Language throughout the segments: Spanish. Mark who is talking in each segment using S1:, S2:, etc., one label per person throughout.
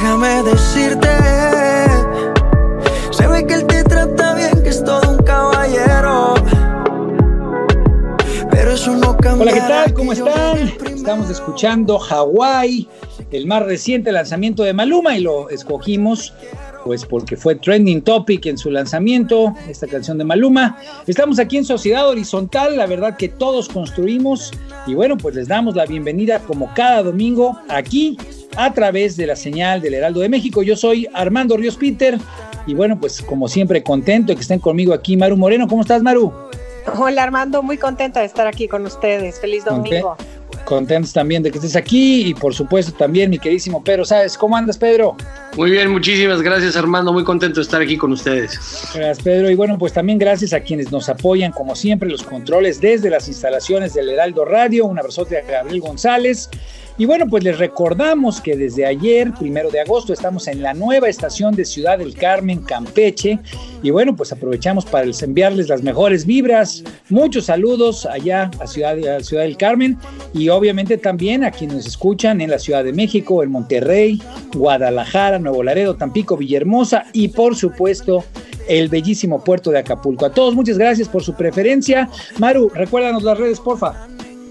S1: Déjame decirte, se ve que él te trata bien, que es todo un caballero. Pero eso no cambia.
S2: Hola, ¿qué tal? ¿Cómo están? Estamos escuchando Hawái, el más reciente lanzamiento de Maluma y lo escogimos pues porque fue trending topic en su lanzamiento, esta canción de Maluma. Estamos aquí en Sociedad Horizontal, la verdad que todos construimos y bueno, pues les damos la bienvenida como cada domingo aquí a través de la señal del Heraldo de México. Yo soy Armando Ríos Peter y bueno, pues como siempre contento de que estén conmigo aquí Maru Moreno. ¿Cómo estás, Maru?
S3: Hola Armando, muy contenta de estar aquí con ustedes. Feliz domingo.
S2: Contentos también de que estés aquí y por supuesto también mi queridísimo Pedro, ¿sabes? ¿Cómo andas, Pedro?
S4: Muy bien, muchísimas gracias Armando, muy contento de estar aquí con ustedes.
S2: Gracias, Pedro. Y bueno, pues también gracias a quienes nos apoyan, como siempre, los controles desde las instalaciones del Heraldo Radio. Un abrazote a Gabriel González. Y bueno, pues les recordamos que desde ayer, primero de agosto, estamos en la nueva estación de Ciudad del Carmen, Campeche. Y bueno, pues aprovechamos para enviarles las mejores vibras. Muchos saludos allá a Ciudad, a Ciudad del Carmen y obviamente también a quienes nos escuchan en la Ciudad de México, en Monterrey, Guadalajara, Nuevo Laredo, Tampico, Villahermosa y por supuesto el bellísimo puerto de Acapulco. A todos muchas gracias por su preferencia. Maru, recuérdanos las redes, porfa.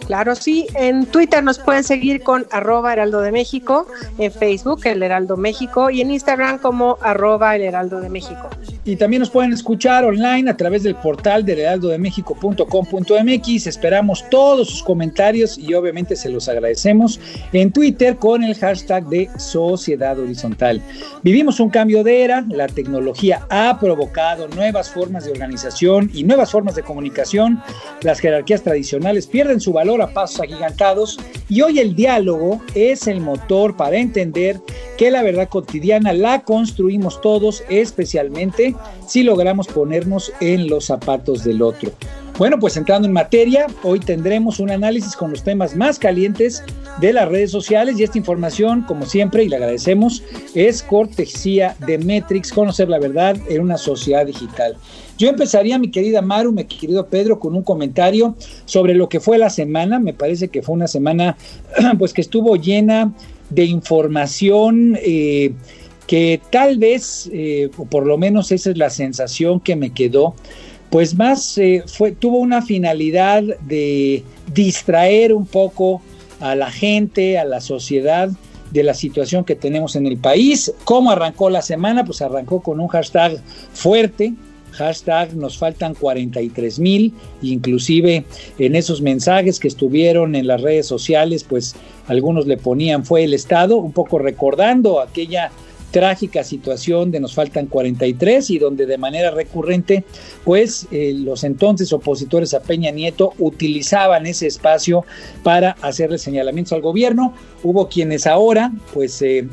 S3: Claro, sí. En Twitter nos pueden seguir con arroba Heraldo de México, en Facebook el Heraldo México y en Instagram como arroba el Heraldo de México.
S2: Y también nos pueden escuchar online a través del portal del heraldodemexico.com.mx. Esperamos todos sus comentarios y obviamente se los agradecemos en Twitter con el hashtag de Sociedad Horizontal. Vivimos un cambio de era, la tecnología ha provocado nuevas formas de organización y nuevas formas de comunicación. Las jerarquías tradicionales pierden su valor a pasos agigantados y hoy el diálogo es el motor para entender que la verdad cotidiana la construimos todos, especialmente si logramos ponernos en los zapatos del otro. Bueno, pues entrando en materia, hoy tendremos un análisis con los temas más calientes de las redes sociales y esta información, como siempre, y le agradecemos, es cortesía de Metrix, conocer la verdad en una sociedad digital. Yo empezaría, mi querida Maru, mi querido Pedro, con un comentario sobre lo que fue la semana. Me parece que fue una semana pues que estuvo llena de información eh, que tal vez, eh, o por lo menos esa es la sensación que me quedó, pues más eh, fue, tuvo una finalidad de distraer un poco a la gente, a la sociedad de la situación que tenemos en el país. ¿Cómo arrancó la semana? Pues arrancó con un hashtag fuerte, hashtag nos faltan 43 mil, inclusive en esos mensajes que estuvieron en las redes sociales, pues algunos le ponían fue el Estado, un poco recordando aquella trágica situación de nos faltan 43 y donde de manera recurrente pues eh, los entonces opositores a Peña Nieto utilizaban ese espacio para hacerle señalamientos al gobierno. Hubo quienes ahora pues eh,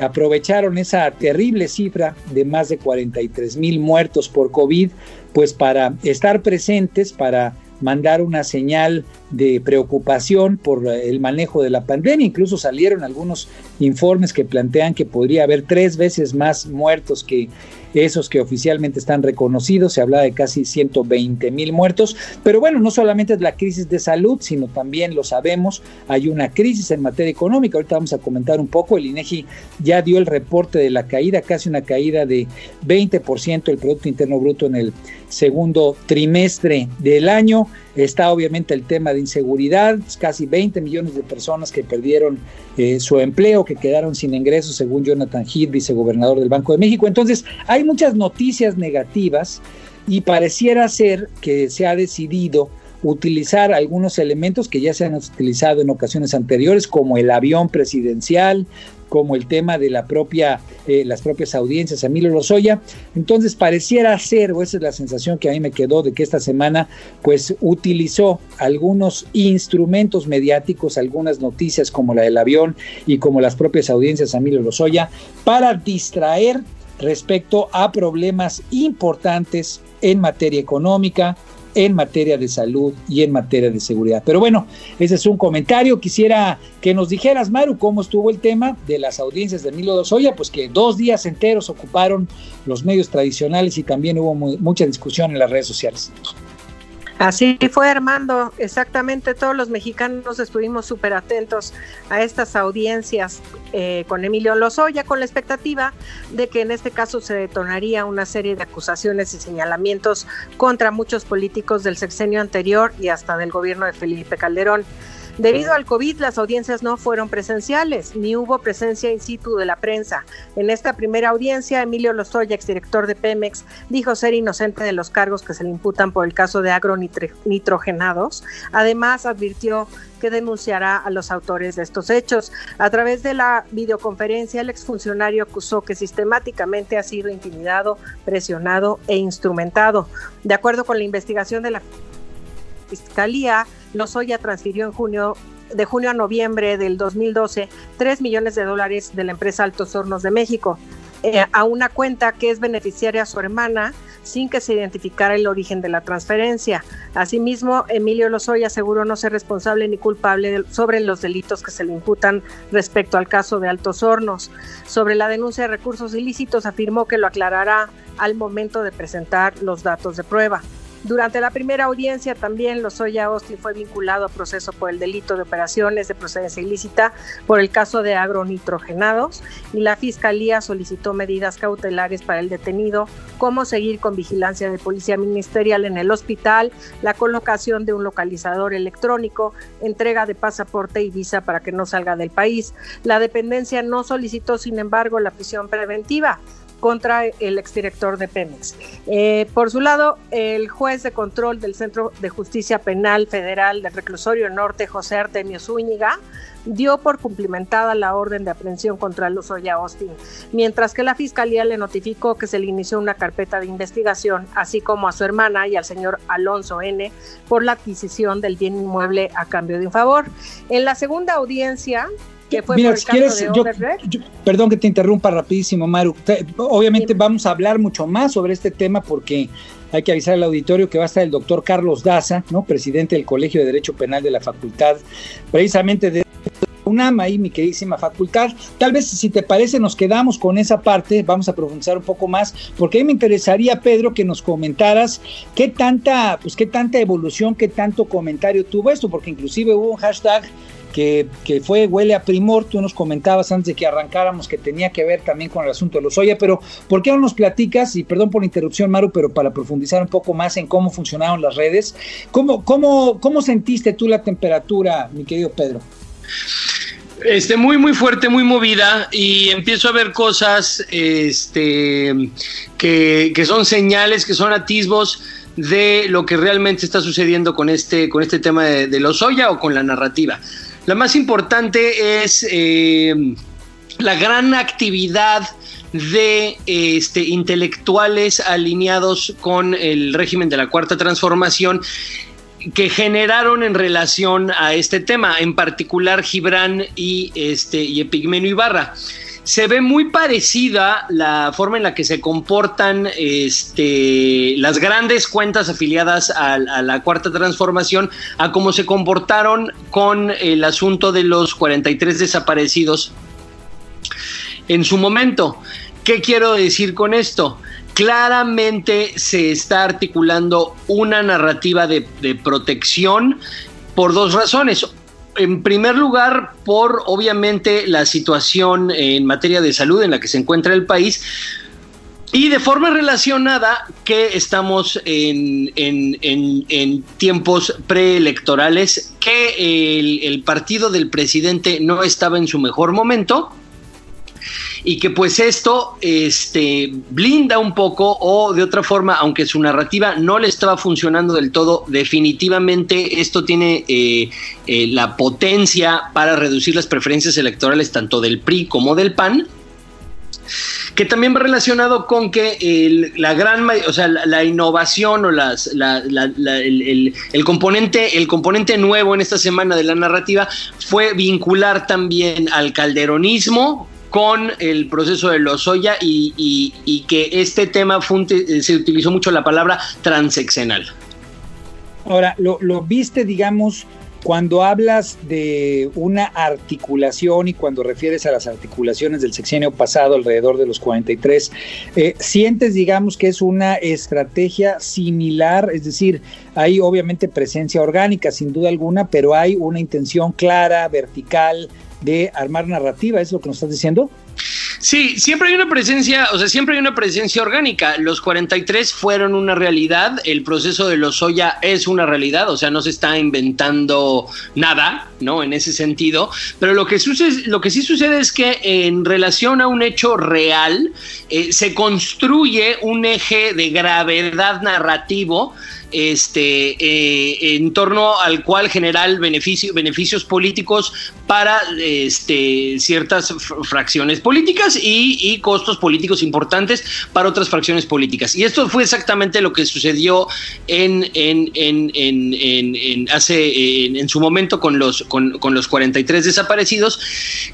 S2: aprovecharon esa terrible cifra de más de 43 mil muertos por COVID, pues para estar presentes, para mandar una señal de preocupación por el manejo de la pandemia. Incluso salieron algunos informes que plantean que podría haber tres veces más muertos que esos que oficialmente están reconocidos, se habla de casi 120 mil muertos, pero bueno, no solamente es la crisis de salud, sino también lo sabemos, hay una crisis en materia económica, ahorita vamos a comentar un poco, el INEGI ya dio el reporte de la caída, casi una caída de 20% del Producto Interno Bruto en el segundo trimestre del año. Está obviamente el tema de inseguridad, casi 20 millones de personas que perdieron eh, su empleo, que quedaron sin ingresos, según Jonathan Heath, vicegobernador del Banco de México. Entonces, hay muchas noticias negativas y pareciera ser que se ha decidido utilizar algunos elementos que ya se han utilizado en ocasiones anteriores, como el avión presidencial, como el tema de la propia, eh, las propias audiencias, Emilio Lozoya. Entonces pareciera ser, o esa es la sensación que a mí me quedó de que esta semana, pues utilizó algunos instrumentos mediáticos, algunas noticias como la del avión y como las propias audiencias, Emilio Lozoya, para distraer respecto a problemas importantes en materia económica, en materia de salud y en materia de seguridad. Pero bueno, ese es un comentario. Quisiera que nos dijeras, Maru, cómo estuvo el tema de las audiencias de Milo Dosoya, pues que dos días enteros ocuparon los medios tradicionales y también hubo mucha discusión en las redes sociales.
S3: Así fue, Armando. Exactamente, todos los mexicanos estuvimos súper atentos a estas audiencias eh, con Emilio Lozoya, con la expectativa de que en este caso se detonaría una serie de acusaciones y señalamientos contra muchos políticos del sexenio anterior y hasta del gobierno de Felipe Calderón. Debido al COVID, las audiencias no fueron presenciales, ni hubo presencia in situ de la prensa. En esta primera audiencia, Emilio Lozoya, exdirector de Pemex, dijo ser inocente de los cargos que se le imputan por el caso de agronitrogenados. Además, advirtió que denunciará a los autores de estos hechos. A través de la videoconferencia, el exfuncionario acusó que sistemáticamente ha sido intimidado, presionado e instrumentado. De acuerdo con la investigación de la Fiscalía, Lozoya transfirió en junio de junio a noviembre del 2012 3 millones de dólares de la empresa Altos Hornos de México eh, a una cuenta que es beneficiaria a su hermana sin que se identificara el origen de la transferencia. Asimismo, Emilio Lozoya aseguró no ser responsable ni culpable sobre los delitos que se le imputan respecto al caso de Altos Hornos. Sobre la denuncia de recursos ilícitos afirmó que lo aclarará al momento de presentar los datos de prueba. Durante la primera audiencia también Lozoya Austin fue vinculado a proceso por el delito de operaciones de procedencia ilícita por el caso de agronitrogenados y la Fiscalía solicitó medidas cautelares para el detenido, como seguir con vigilancia de policía ministerial en el hospital, la colocación de un localizador electrónico, entrega de pasaporte y visa para que no salga del país. La dependencia no solicitó, sin embargo, la prisión preventiva contra el exdirector de Pemex. Eh, por su lado, el juez de control del Centro de Justicia Penal Federal del Reclusorio Norte, José Artemio Zúñiga, dio por cumplimentada la orden de aprehensión contra Luzoya Austin, mientras que la fiscalía le notificó que se le inició una carpeta de investigación, así como a su hermana y al señor Alonso N, por la adquisición del bien inmueble a cambio de un favor. En la segunda audiencia,
S2: Mira, si quieres, yo, perdón que te interrumpa rapidísimo, Maru. Obviamente vamos a hablar mucho más sobre este tema porque hay que avisar al auditorio que va a estar el doctor Carlos Daza, ¿no? presidente del Colegio de Derecho Penal de la Facultad, precisamente de UNAM, ahí mi queridísima facultad. Tal vez si te parece nos quedamos con esa parte, vamos a profundizar un poco más, porque a mí me interesaría, Pedro, que nos comentaras qué tanta, pues qué tanta evolución, qué tanto comentario tuvo esto, porque inclusive hubo un hashtag que, fue Huele a Primor, tú nos comentabas antes de que arrancáramos que tenía que ver también con el asunto de los Oye, pero ¿por qué no nos platicas? Y perdón por la interrupción, Maru, pero para profundizar un poco más en cómo funcionaron las redes, ¿cómo, cómo, cómo sentiste tú la temperatura, mi querido Pedro?
S4: Este, muy, muy fuerte, muy movida y empiezo a ver cosas este, que, que son señales, que son atisbos de lo que realmente está sucediendo con este, con este tema de, de los Oya o con la narrativa. La más importante es eh, la gran actividad de este, intelectuales alineados con el régimen de la Cuarta Transformación que generaron en relación a este tema, en particular Gibran y, este, y Epigmenio Ibarra. Se ve muy parecida la forma en la que se comportan este, las grandes cuentas afiliadas a, la cuarta transformación a cómo se comportaron con el asunto de los 43 desaparecidos en su momento. ¿Qué quiero decir con esto? Claramente se está articulando una narrativa de protección por dos razones en primer lugar, por obviamente la situación en materia de salud en la que se encuentra el país. Y de forma relacionada que estamos en, tiempos preelectorales, que el partido del presidente no estaba en su mejor momento, y que pues esto este, blinda un poco o de otra forma, aunque su narrativa no le estaba funcionando del todo, definitivamente esto tiene eh, eh, la potencia para reducir las preferencias electorales tanto del PRI como del PAN que también va relacionado con que la gran, o sea, la, innovación o el, el, componente, el componente nuevo en esta semana de la narrativa fue vincular también al calderonismo con el proceso de Lozoya y, y, y que este tema fue, se utilizó mucho la palabra transeccional.
S2: Ahora, lo, lo viste, digamos, cuando hablas de una articulación y cuando refieres a las articulaciones del sexenio pasado alrededor de los 43, eh, ¿sientes, digamos, que es una estrategia similar? Es decir, hay obviamente presencia orgánica, sin duda alguna, pero hay una intención clara, vertical, de armar narrativa, ¿es lo que nos estás diciendo?
S4: Sí, siempre hay una presencia, o sea, siempre hay una presencia orgánica. Los 43 fueron una realidad, el proceso de los Soya es una realidad, o sea, no se está inventando nada, ¿no? En ese sentido, pero lo que sucede, lo que sí sucede es que en relación a un hecho real eh, se construye un eje de gravedad narrativo este, eh, en torno al cual generar beneficio, beneficios políticos para este, ciertas fracciones políticas y, y, costos políticos importantes para otras fracciones políticas. Y esto fue exactamente lo que sucedió en, en, en, en hace, en, su momento con los, con, con los 43 desaparecidos,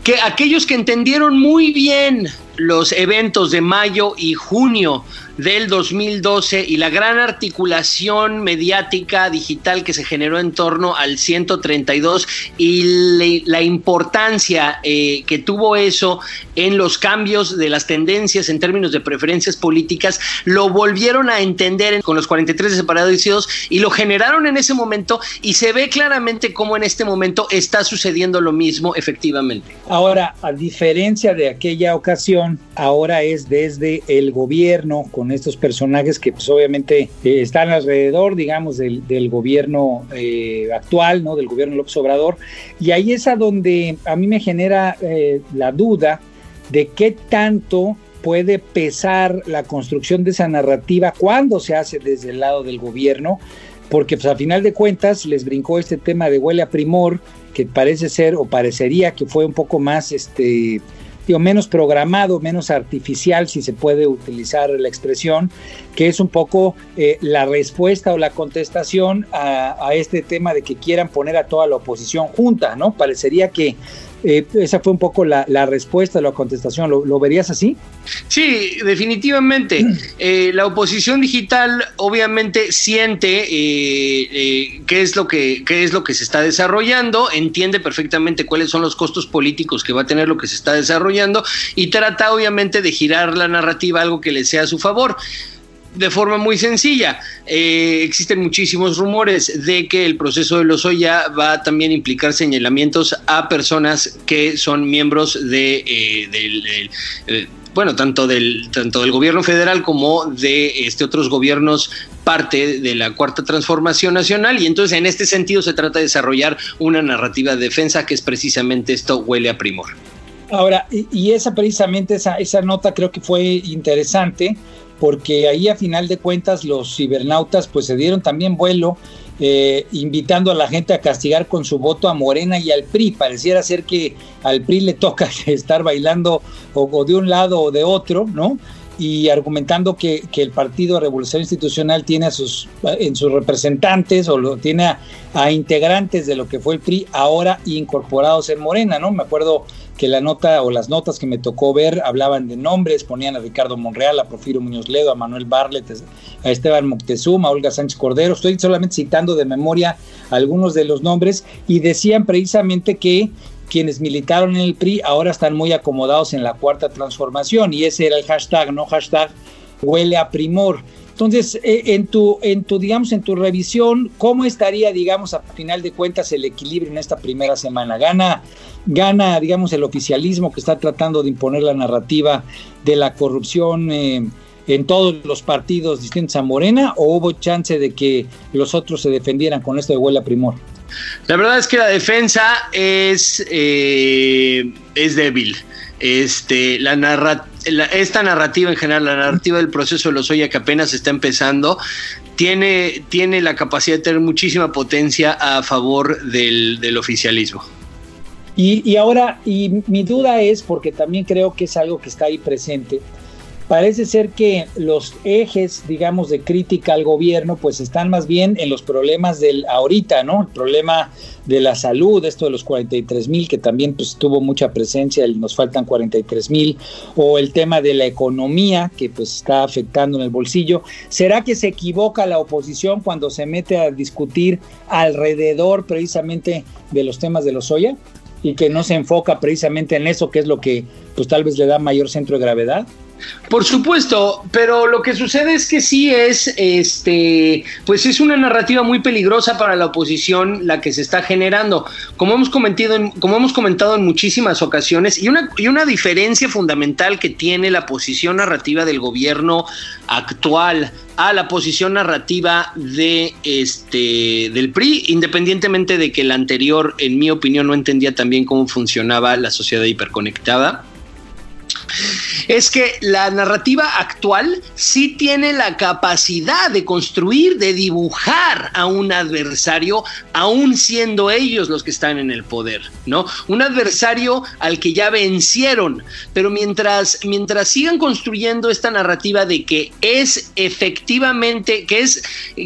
S4: que aquellos que entendieron muy bien los eventos de mayo y junio del 2012 y la gran articulación mediática digital que se generó en torno al 132 y la importancia eh, que tuvo eso en los cambios de las tendencias en términos de preferencias políticas, lo volvieron a entender con los 43 desaparecidos y lo generaron en ese momento y se ve claramente cómo en este momento está sucediendo lo mismo efectivamente.
S2: Ahora, a diferencia de aquella ocasión, ahora es desde el gobierno con estos personajes que pues obviamente eh, están alrededor, digamos, del, gobierno eh, actual, ¿no? Del gobierno López Obrador. Y ahí es a donde a mí me genera eh, la duda de qué tanto puede pesar la construcción de esa narrativa cuando se hace desde el lado del gobierno, porque pues a final de cuentas les brincó este tema de huele a primor, que parece ser o parecería que fue un poco más este digo, menos programado, menos artificial, si se puede utilizar la expresión, que es un poco eh, la respuesta o la contestación a, a, este tema de que quieran poner a toda la oposición junta, ¿no? Parecería que eh, esa fue un poco la, la respuesta, la contestación. ¿Lo, ¿Lo, verías así?
S4: Sí, definitivamente. Eh, la oposición digital obviamente siente eh, eh, qué, es lo que, qué es lo que se está desarrollando, entiende perfectamente cuáles son los costos políticos que va a tener lo que se está desarrollando y trata obviamente de girar la narrativa a algo que le sea a su favor de forma muy sencilla. Eh, existen muchísimos rumores de que el proceso de Lozoya va a también implicar señalamientos a personas que son miembros de, eh, eh, bueno, tanto del, tanto del gobierno federal como de este, otros gobiernos parte de la cuarta transformación nacional y entonces en este sentido se trata de desarrollar una narrativa de defensa que es precisamente esto huele a primor.
S2: Ahora, y esa precisamente esa, esa nota creo que fue interesante porque ahí a final de cuentas los cibernautas pues se dieron también vuelo eh, invitando a la gente a castigar con su voto a Morena y al PRI. Pareciera ser que al PRI le toca estar bailando o, de un lado o de otro, ¿no? y argumentando que, que, el Partido Revolución Institucional tiene a sus, en sus representantes o lo, tiene a, integrantes de lo que fue el PRI ahora incorporados en Morena, ¿no? Me acuerdo que la nota o las notas que me tocó ver hablaban de nombres, ponían a Ricardo Monreal, a Profiro Muñoz Ledo, a Manuel Barlet, a Esteban Moctezuma, a Olga Sánchez Cordero. Estoy solamente citando de memoria algunos de los nombres y decían precisamente que quienes militaron en el PRI ahora están muy acomodados en la cuarta transformación y ese era el hashtag, no hashtag huele a primor. Entonces, eh, en tu, en tu, digamos, en tu revisión, ¿cómo estaría, digamos, a final de cuentas el equilibrio en esta primera semana? ¿Gana, gana digamos, el oficialismo que está tratando de imponer la narrativa de la corrupción eh, en todos los partidos distintos a Morena o hubo chance de que los otros se defendieran con esto de huele a primor?
S4: La verdad es que la defensa es, eh, es débil. Este, la esta narrativa en general, la narrativa del proceso de los Oya que apenas está empezando, tiene, tiene la capacidad de tener muchísima potencia a favor del, del oficialismo.
S2: Y, y, ahora, y mi duda es, porque también creo que es algo que está ahí presente, parece ser que los ejes, digamos, de crítica al gobierno, pues están más bien en los problemas del ahorita, ¿no? El problema de la salud, esto de los 43 mil, que también pues tuvo mucha presencia, nos faltan 43 mil, o el tema de la economía, que pues está afectando en el bolsillo. ¿Será que se equivoca la oposición cuando se mete a discutir alrededor precisamente de los temas de los soya? y que no se enfoca precisamente en eso, que es lo que pues tal vez le da mayor centro de gravedad?
S4: Por supuesto, pero lo que sucede es que sí es, este, pues es una narrativa muy peligrosa para la oposición la que se está generando. Como hemos comentado en, como hemos comentado en muchísimas ocasiones, y una, y una diferencia fundamental que tiene la posición narrativa del gobierno actual a la posición narrativa de este del PRI, independientemente de que el anterior, en mi opinión, no entendía también cómo funcionaba la sociedad hiperconectada es que la narrativa actual sí tiene la capacidad de construir, de dibujar a un adversario, aún siendo ellos los que están en el poder, ¿no? Un adversario al que ya vencieron, pero mientras, mientras sigan construyendo esta narrativa de que es efectivamente, que es,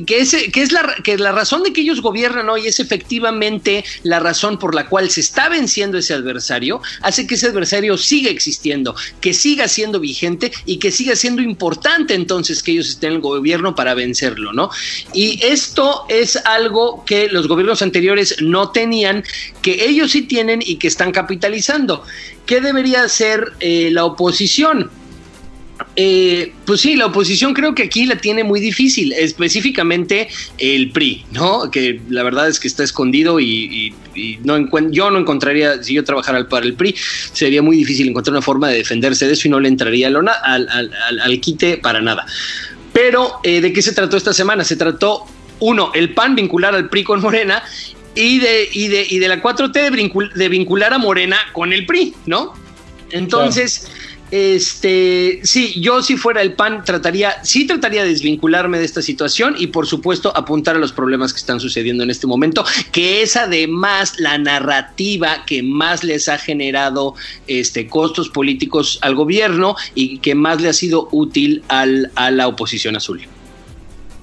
S4: que es, que es la, que la razón de que ellos gobiernan hoy es efectivamente la razón por la cual se está venciendo ese adversario, hace que ese adversario siga existiendo, que siga siendo vigente y que siga siendo importante entonces que ellos estén en el gobierno para vencerlo, ¿no? Y esto es algo que los gobiernos anteriores no tenían, que ellos sí tienen y que están capitalizando. ¿Qué debería hacer eh, la oposición? Eh, pues sí, la oposición creo que aquí la tiene muy difícil, específicamente el PRI, ¿no? Que la verdad es que está escondido y, no yo no encontraría, si yo trabajara para el PRI, sería muy difícil encontrar una forma de defenderse de eso y no le entraría al, al, al, quite para nada. Pero, eh, ¿de qué se trató esta semana? Se trató, uno, el PAN vincular al PRI con Morena y de, y de, y de la 4T de, vincular a Morena con el PRI, ¿no? Entonces... Este, sí, yo si fuera el PAN trataría, sí trataría de desvincularme de esta situación y por supuesto apuntar a los problemas que están sucediendo en este momento, que es además la narrativa que más les ha generado este costos políticos al gobierno y que más le ha sido útil al, a la oposición azul.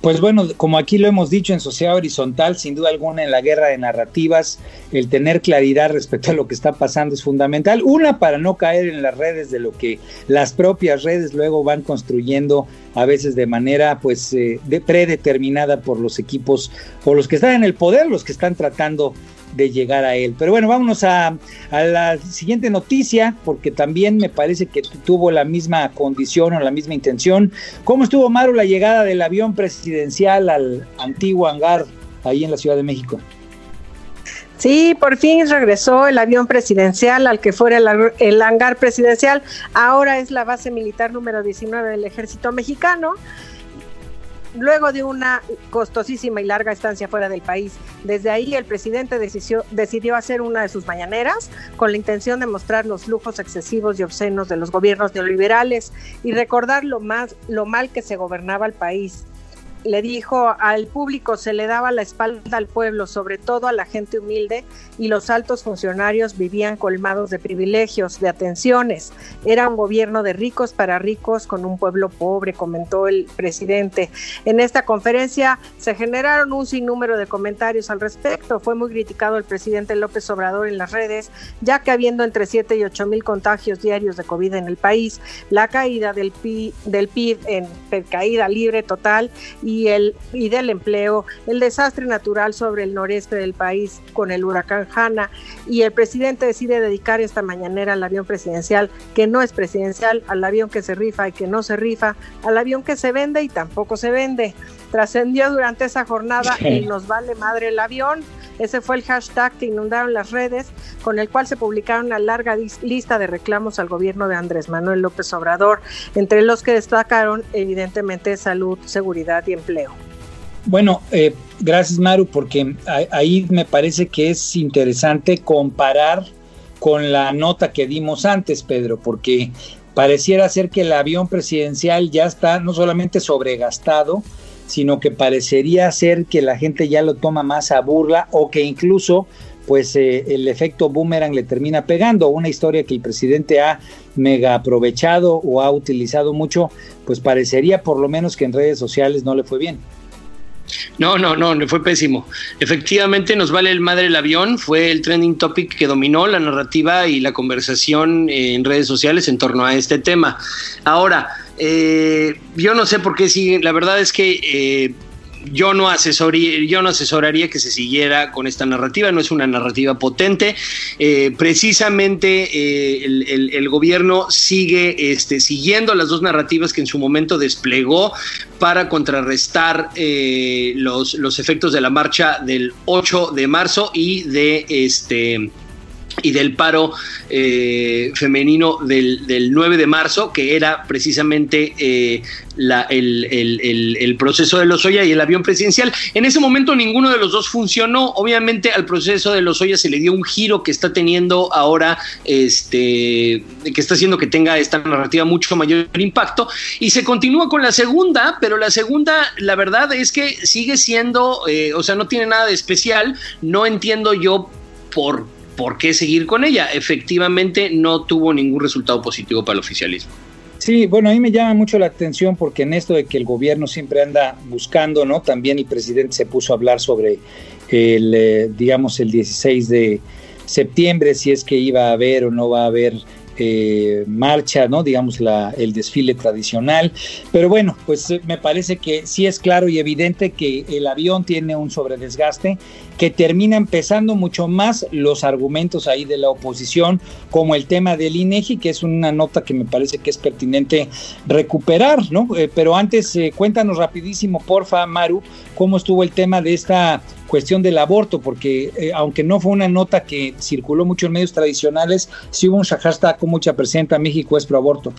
S2: Pues bueno, como aquí lo hemos dicho en Sociedad Horizontal, sin duda alguna en la guerra de narrativas, el tener claridad respecto a lo que está pasando es fundamental. Una, para no caer en las redes de lo que las propias redes luego van construyendo a veces de manera pues eh, predeterminada por los equipos o los que están en el poder, los que están tratando de llegar a él. Pero bueno, vámonos a, la siguiente noticia, porque también me parece que tuvo la misma condición o la misma intención. ¿Cómo estuvo, Maru, la llegada del avión presidencial al antiguo hangar ahí en la Ciudad de México?
S3: Sí, por fin regresó el avión presidencial al que fuera el, el, hangar presidencial. Ahora es la base militar número 19 del ejército mexicano luego de una costosísima y larga estancia fuera del país. Desde ahí el presidente decidió, decidió, hacer una de sus mañaneras con la intención de mostrar los lujos excesivos y obscenos de los gobiernos neoliberales y recordar lo, más, lo mal que se gobernaba el país. Le dijo al público se le daba la espalda al pueblo, sobre todo a la gente humilde, y los altos funcionarios vivían colmados de privilegios, de atenciones. Era un gobierno de ricos para ricos con un pueblo pobre, comentó el presidente. En esta conferencia se generaron un sinnúmero de comentarios al respecto. Fue muy criticado el presidente López Obrador en las redes, ya que habiendo entre 7 y 8 mil contagios diarios de COVID en el país, la caída del PIB, del PIB en caída libre total y, el, y del empleo, el desastre natural sobre el noreste del país con el huracán Hanna y el presidente decide dedicar esta mañanera al avión presidencial que no es presidencial, al avión que se rifa y que no se rifa, al avión que se vende y tampoco se vende. Trascendió durante esa jornada y nos vale madre el avión. Ese fue el hashtag que inundaron las redes, con el cual se publicaron una larga lista de reclamos al gobierno de Andrés Manuel López Obrador, entre los que destacaron evidentemente salud, seguridad y empleo.
S2: Bueno, eh, gracias Maru, porque ahí me parece que es interesante comparar con la nota que dimos antes, Pedro, porque pareciera ser que el avión presidencial ya está no solamente sobregastado, sino que parecería ser que la gente ya lo toma más a burla o que incluso pues eh, el efecto boomerang le termina pegando. Una historia que el presidente ha mega aprovechado o ha utilizado mucho, pues parecería por lo menos que en redes sociales no le fue bien.
S4: No, no, no, le fue pésimo. Efectivamente, nos vale el madre el avión, fue el trending topic que dominó la narrativa y la conversación en redes sociales en torno a este tema. Ahora, eh, yo no sé por qué siguen, la verdad es que eh, yo no yo no asesoraría que se siguiera con esta narrativa, no es una narrativa potente. Eh, precisamente el, gobierno sigue este, siguiendo las dos narrativas que en su momento desplegó para contrarrestar los, los efectos de la marcha del 8 de marzo y de este y del paro eh, femenino del, del, 9 de marzo, que era precisamente eh, el, proceso de Lozoya y el avión presidencial. En ese momento ninguno de los dos funcionó. Obviamente al proceso de Lozoya se le dio un giro que está teniendo ahora, este, que está haciendo que tenga esta narrativa mucho mayor impacto. Y se continúa con la segunda, pero la segunda, la verdad es que sigue siendo, eh, o sea, no tiene nada de especial. No entiendo yo por ¿por qué seguir con ella? Efectivamente no tuvo ningún resultado positivo para el oficialismo.
S2: Sí, bueno, a mí me llama mucho la atención porque en esto de que el gobierno siempre anda buscando, ¿no? También el presidente se puso a hablar sobre el, eh, digamos, el 16 de septiembre, si es que iba a haber o no va a haber eh, marcha, ¿no? Digamos, el desfile tradicional. Pero bueno, pues eh, me parece que sí es claro y evidente que el avión tiene un sobredesgaste que termina empezando mucho más los argumentos ahí de la oposición, como el tema del INEGI, que es una nota que me parece que es pertinente recuperar, ¿no? Eh, pero antes, cuéntanos rapidísimo, porfa, Maru, cómo estuvo el tema de esta cuestión del aborto, porque eh, aunque no fue una nota que circuló mucho en medios tradicionales, sí hubo un hashtag con mucha presencia, México es pro aborto.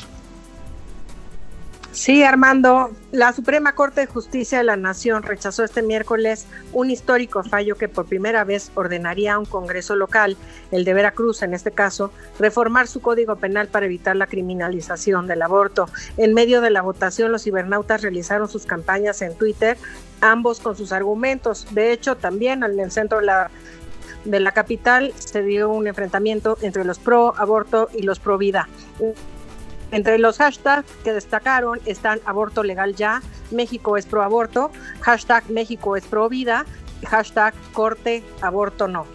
S3: Sí, Armando, la Suprema Corte de Justicia de la Nación rechazó este miércoles un histórico fallo que por primera vez ordenaría a un Congreso local, el de Veracruz en este caso, reformar su código penal para evitar la criminalización del aborto. En medio de la votación, los cibernautas realizaron sus campañas en Twitter, ambos con sus argumentos. De hecho, también en el centro de la de la capital se dio un enfrentamiento entre los pro aborto y los pro vida. Entre los hashtags que destacaron están aborto legal ya, México es pro aborto, hashtag México es pro vida, hashtag corte aborto no.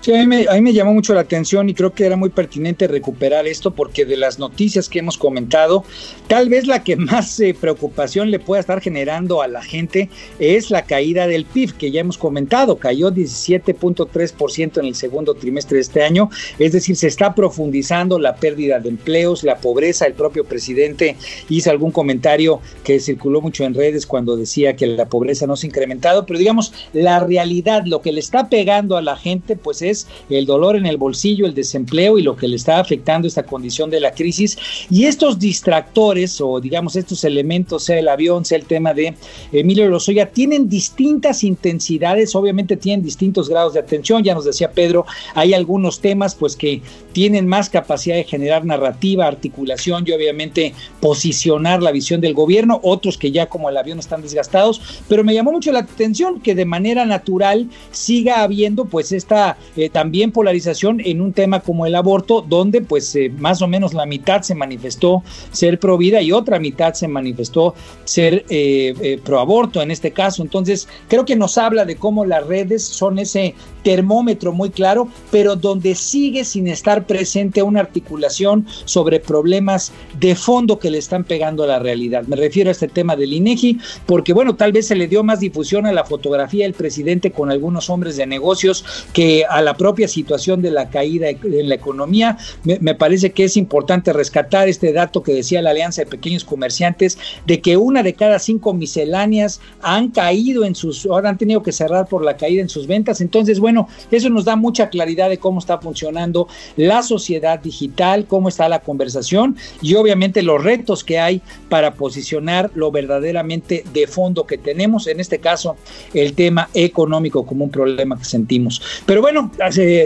S2: Sí, a mí, me, llamó mucho la atención y creo que era muy pertinente recuperar esto porque de las noticias que hemos comentado, tal vez la que más eh, preocupación le pueda estar generando a la gente es la caída del PIB, que ya hemos comentado, cayó 17.3% en el segundo trimestre de este año, es decir, se está profundizando la pérdida de empleos, la pobreza, el propio presidente hizo algún comentario que circuló mucho en redes cuando decía que la pobreza no se ha incrementado, pero digamos, la realidad, lo que le está pegando a la gente, pues es es el dolor en el bolsillo, el desempleo y lo que le está afectando esta condición de la crisis. Y estos distractores o digamos estos elementos, sea el avión, sea el tema de Emilio Lozoya, tienen distintas intensidades, obviamente tienen distintos grados de atención, ya nos decía Pedro, hay algunos temas pues que tienen más capacidad de generar narrativa, articulación y obviamente posicionar la visión del gobierno, otros que ya como el avión están desgastados, pero me llamó mucho la atención que de manera natural siga habiendo pues esta eh, también polarización en un tema como el aborto, donde pues eh, más o menos la mitad se manifestó ser pro vida y otra mitad se manifestó ser eh, pro aborto en este caso. Entonces creo que nos habla de cómo las redes son ese termómetro muy claro, pero donde sigue sin estar presente una articulación sobre problemas de fondo que le están pegando a la realidad. Me refiero a este tema del INEGI, porque bueno, tal vez se le dio más difusión a la fotografía del presidente con algunos hombres de negocios que a la propia situación de la caída en la economía. Me, me parece que es importante rescatar este dato que decía la Alianza de Pequeños Comerciantes de que una de cada cinco misceláneas han caído en sus, ahora han tenido que cerrar por la caída en sus ventas. Entonces, bueno, eso nos da mucha claridad de cómo está funcionando la sociedad digital, cómo está la conversación y obviamente los retos que hay para posicionar lo verdaderamente de fondo que tenemos, en este caso el tema económico como un problema que sentimos. Pero bueno,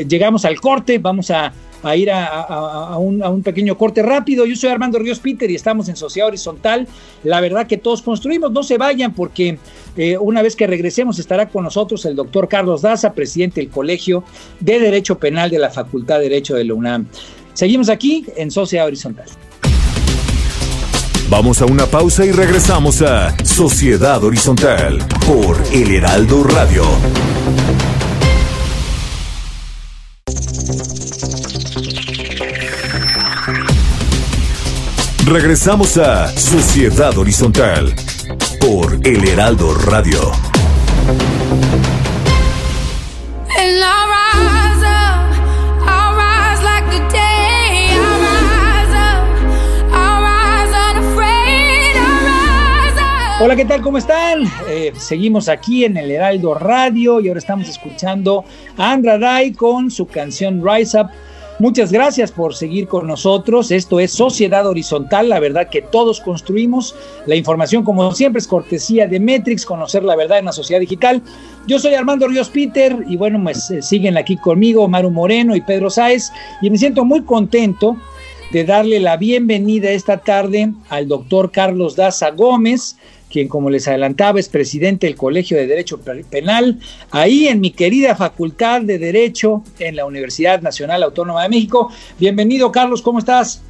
S2: llegamos al corte, vamos a ir a, un, pequeño corte rápido. Yo soy Armando Ríos Peter y estamos en Sociedad Horizontal. La verdad que todos construimos, no se vayan porque eh, una vez que regresemos estará con nosotros el doctor Carlos Daza, presidente del Colegio de Derecho Penal de la Facultad de Derecho de la UNAM. Seguimos aquí en Sociedad Horizontal.
S5: Vamos a una pausa y regresamos a Sociedad Horizontal por El Heraldo Radio. Regresamos a Sociedad Horizontal por El Heraldo Radio.
S2: Hola, ¿qué tal? ¿Cómo están? Eh, seguimos aquí en el Heraldo Radio y ahora estamos escuchando a Andra Day con su canción Rise Up Muchas gracias por seguir con nosotros. Esto es Sociedad Horizontal, la verdad que todos construimos. La información, como siempre, es cortesía de Metrix, conocer la verdad en la sociedad digital. Yo soy Armando Ríos Peter y bueno, pues eh, siguen aquí conmigo Maru Moreno y Pedro Sáez y me siento muy contento de darle la bienvenida esta tarde al doctor Carlos Daza Gómez quien como les adelantaba es presidente del Colegio de Derecho Penal, ahí en mi querida Facultad de Derecho en la Universidad Nacional Autónoma de México. Bienvenido Carlos, ¿cómo estás?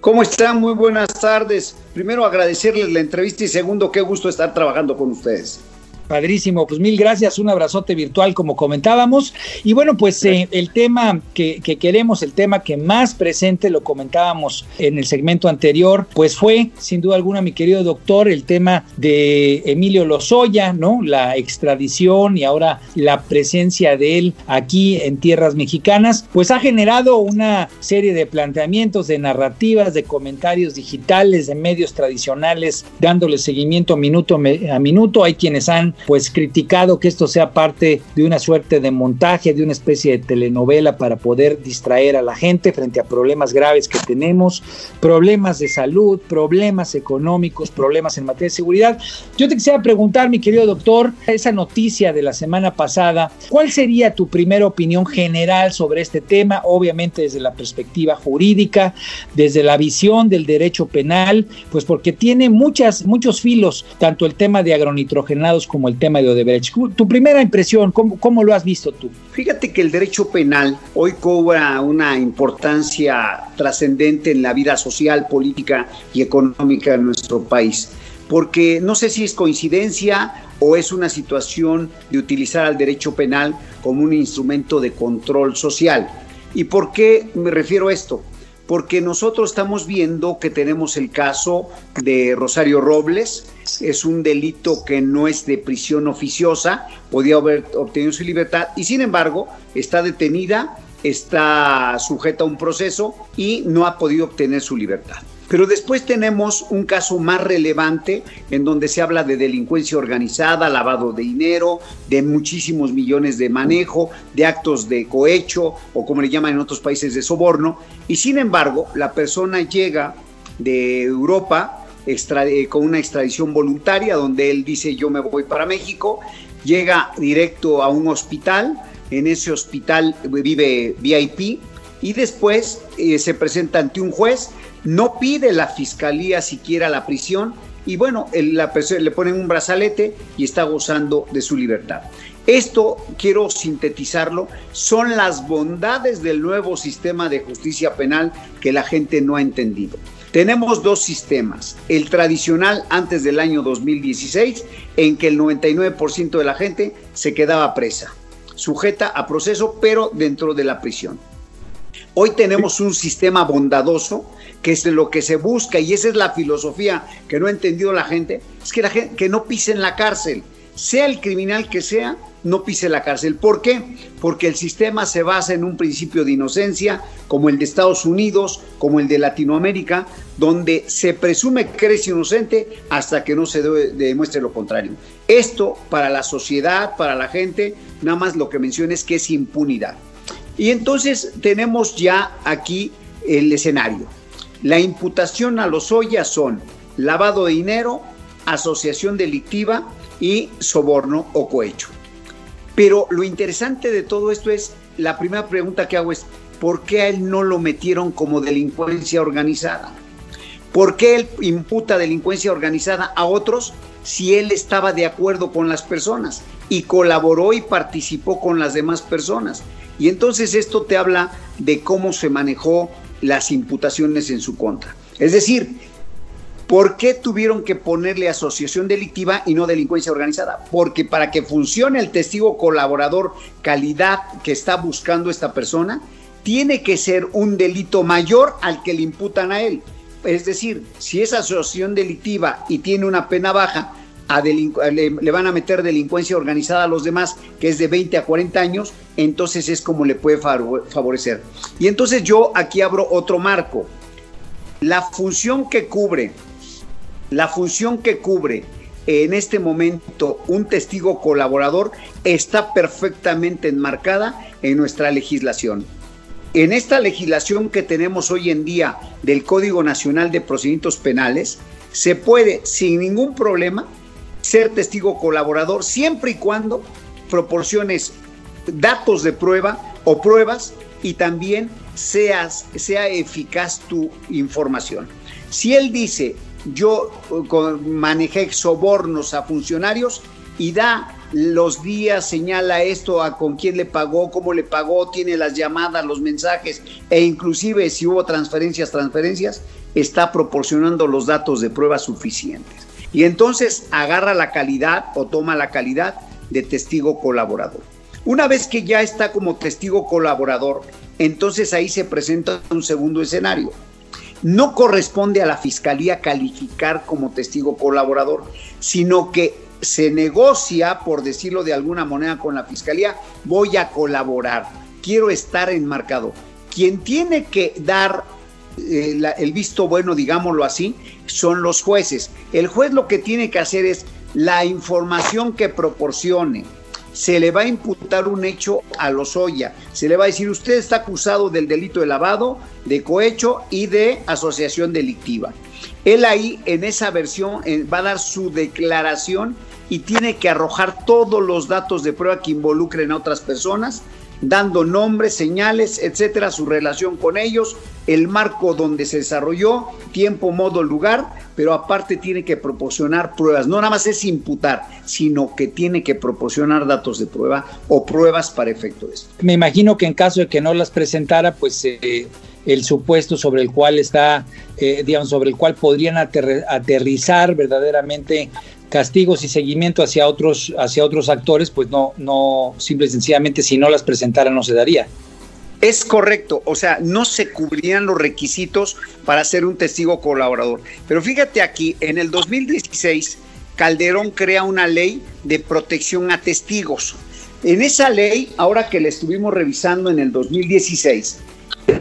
S6: ¿Cómo están? Muy buenas tardes. Primero agradecerles la entrevista y segundo, qué gusto estar trabajando con ustedes.
S2: Padrísimo, pues mil gracias, un abrazote virtual como comentábamos. Y bueno, pues eh, el tema que, queremos, el tema que más presente, lo comentábamos en el segmento anterior, pues fue sin duda alguna, mi querido doctor, el tema de Emilio Lozoya, ¿no? La extradición y ahora la presencia de él aquí en tierras mexicanas, pues ha generado una serie de planteamientos, de narrativas, de comentarios digitales, de medios tradicionales, dándole seguimiento minuto a minuto. Hay quienes han pues criticado que esto sea parte de una suerte de montaje, de una especie de telenovela para poder distraer a la gente frente a problemas graves que tenemos, problemas de salud, problemas económicos, problemas en materia de seguridad. Yo te quisiera preguntar, mi querido doctor, esa noticia de la semana pasada, ¿cuál sería tu primera opinión general sobre este tema? Obviamente desde la perspectiva jurídica, desde la visión del derecho penal, pues porque tiene muchas, muchos filos, tanto el tema de agronitrogenados como el tema de Odebrecht. Tu primera impresión, ¿cómo, ¿cómo, lo has visto tú?
S6: Fíjate que el derecho penal hoy cobra una importancia trascendente en la vida social, política y económica de nuestro país, porque no sé si es coincidencia o es una situación de utilizar al derecho penal como un instrumento de control social. ¿Y por qué me refiero a esto? Porque nosotros estamos viendo que tenemos el caso de Rosario Robles, es un delito que no es de prisión oficiosa, podía haber obtenido su libertad y sin embargo está detenida, está sujeta a un proceso y no ha podido obtener su libertad. Pero después tenemos un caso más relevante en donde se habla de delincuencia organizada, lavado de dinero, de muchísimos millones de manejo, de actos de cohecho o como le llaman en otros países de soborno. Y sin embargo, la persona llega de Europa eh, con una extradición voluntaria donde él dice yo me voy para México, llega directo a un hospital, en ese hospital vive VIP y después eh, se presenta ante un juez no pide la fiscalía siquiera la prisión y bueno, la persona, le ponen un brazalete y está gozando de su libertad. Esto, quiero sintetizarlo, son las bondades del nuevo sistema de justicia penal que la gente no ha entendido. Tenemos dos sistemas, el tradicional antes del año 2016, en que el 99% de la gente se quedaba presa, sujeta a proceso, pero dentro de la prisión. Hoy tenemos un sistema bondadoso que es lo que se busca y esa es la filosofía que no ha entendido la gente, es que la gente que no pise en la cárcel, sea el criminal que sea, no pise la cárcel. ¿Por qué? Porque el sistema se basa en un principio de inocencia, como el de Estados Unidos, como el de Latinoamérica, donde se presume que eres inocente hasta que no se demuestre lo contrario. Esto para la sociedad, para la gente, nada más lo que menciona es que es impunidad. Y entonces tenemos ya aquí el escenario. La imputación a los Ollas son lavado de dinero, asociación delictiva y soborno o cohecho. Pero lo interesante de todo esto es, la primera pregunta que hago es, ¿por qué a él no lo metieron como delincuencia organizada? ¿Por qué él imputa delincuencia organizada a otros si él estaba de acuerdo con las personas y colaboró y participó con las demás personas? Y entonces esto te habla de cómo se manejó las imputaciones en su contra. Es decir, ¿por qué tuvieron que ponerle asociación delictiva y no delincuencia organizada? Porque para que funcione el testigo colaborador calidad que está buscando esta persona, tiene que ser un delito mayor al que le imputan a él. Es decir, si es asociación delictiva y tiene una pena baja, le, van a meter delincuencia organizada a los demás, que es de 20 a 40 años, entonces es como le puede favorecer. Y entonces yo aquí abro otro marco. La función que cubre, la función que cubre en este momento un testigo colaborador está perfectamente enmarcada en nuestra legislación. En esta legislación que tenemos hoy en día del Código Nacional de Procedimientos Penales, se puede sin ningún problema ser testigo colaborador siempre y cuando proporciones datos de prueba o pruebas y también seas, sea eficaz tu información. Si él dice, yo manejé sobornos a funcionarios y da los días, señala esto a con quién le pagó, cómo le pagó, tiene las llamadas, los mensajes e inclusive si hubo transferencias, transferencias, está proporcionando los datos de prueba suficientes y entonces agarra la calidad o toma la calidad de testigo colaborador. Una vez que ya está como testigo colaborador, entonces ahí se presenta un segundo escenario. No corresponde a la fiscalía calificar como testigo colaborador, sino que se negocia, por decirlo de alguna manera, con la fiscalía, voy a colaborar, quiero estar enmarcado. Quien tiene que dar eh, el visto bueno, digámoslo así, son los jueces. El juez lo que tiene que hacer es la información que proporcione. Se le va a imputar un hecho a Lozoya. Se le va a decir, usted está acusado del delito de lavado, de cohecho y de asociación delictiva. Él ahí, en esa versión, va a dar su declaración y tiene que arrojar todos los datos de prueba que involucren a otras personas dando nombres, señales, etcétera, su relación con ellos, el marco donde se desarrolló, tiempo, modo, lugar, pero aparte tiene que proporcionar pruebas. No nada más es imputar, sino que tiene que proporcionar datos de prueba o pruebas para efecto de esto.
S2: Me imagino que en caso de que no las presentara, pues eh, el supuesto sobre el cual está, eh, digamos, sobre el cual podrían aterrizar verdaderamente castigos y seguimiento hacia otros, hacia otros actores, pues no, no, simple y sencillamente si no las presentara no se daría.
S6: Es correcto, o sea, no se cubrirían los requisitos para ser un testigo colaborador. Pero fíjate aquí, en el 2016, Calderón crea una ley de protección a testigos. En esa ley, ahora que la estuvimos revisando en el 2016,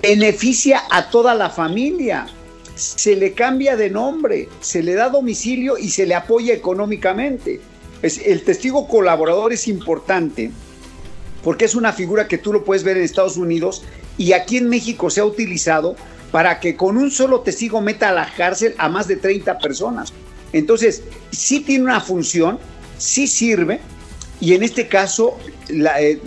S6: beneficia a toda la familia se le cambia de nombre, se le da domicilio y se le apoya económicamente. Es, el testigo colaborador es importante porque es una figura que tú lo puedes ver en Estados Unidos y aquí en México se ha utilizado para que con un solo testigo meta a la cárcel a más de 30 personas. Entonces, sí tiene una función, sí sirve, y en este caso la, eh,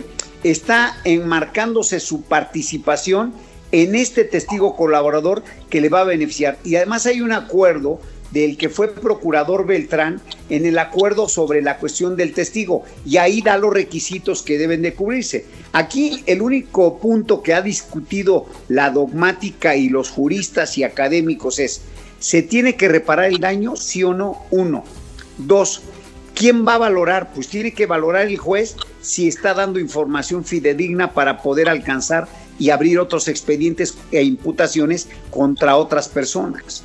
S6: está enmarcándose su participación en este testigo colaborador que le va a beneficiar. Y además hay un acuerdo del que fue procurador Beltrán en el acuerdo sobre la cuestión del testigo y ahí da los requisitos que deben de cubrirse. Aquí el único punto que ha discutido la dogmática y los juristas y académicos es, ¿se tiene que reparar el daño? Sí o no. Uno. Dos, ¿quién va a valorar? Pues tiene que valorar el juez si está dando información fidedigna para poder alcanzar y abrir otros expedientes e imputaciones contra otras personas.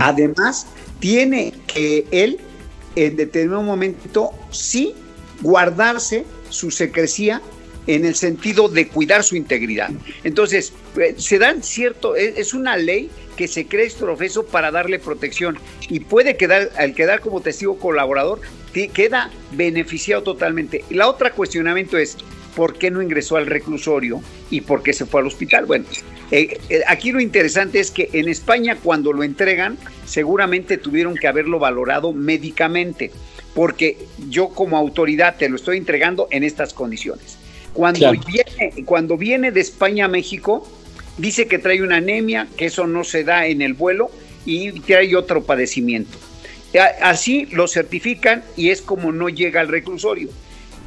S6: Además, tiene que él en determinado momento sí guardarse su secrecía en el sentido de cuidar su integridad. Entonces, eh, se dan cierto, es una ley que se cree profeso para darle protección y puede quedar, al quedar como testigo colaborador, queda beneficiado totalmente. La otra cuestionamiento es, ¿por qué no ingresó al reclusorio y por qué se fue al hospital? Bueno, eh, eh, aquí lo interesante es que en España cuando lo entregan, seguramente tuvieron que haberlo valorado médicamente, porque yo como autoridad te lo estoy entregando en estas condiciones. Cuando, viene, cuando viene de España a México, dice que trae una anemia, que eso no se da en el vuelo y que hay otro padecimiento. Así lo certifican y es como no llega al reclusorio.